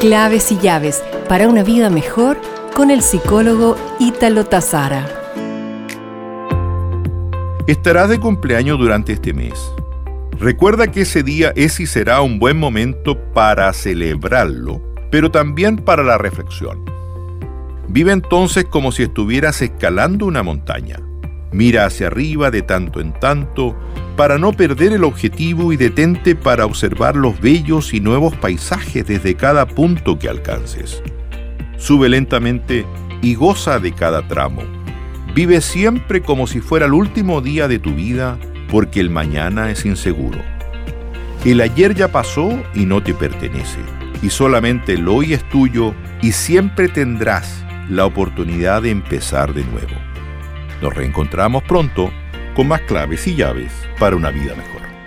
Claves y llaves para una vida mejor con el psicólogo Ítalo Tazara. Estarás de cumpleaños durante este mes. Recuerda que ese día es y será un buen momento para celebrarlo, pero también para la reflexión. Vive entonces como si estuvieras escalando una montaña. Mira hacia arriba de tanto en tanto para no perder el objetivo y detente para observar los bellos y nuevos paisajes desde cada punto que alcances. Sube lentamente y goza de cada tramo. Vive siempre como si fuera el último día de tu vida porque el mañana es inseguro. El ayer ya pasó y no te pertenece, y solamente el hoy es tuyo y siempre tendrás la oportunidad de empezar de nuevo. Nos reencontramos pronto con más claves y llaves para una vida mejor.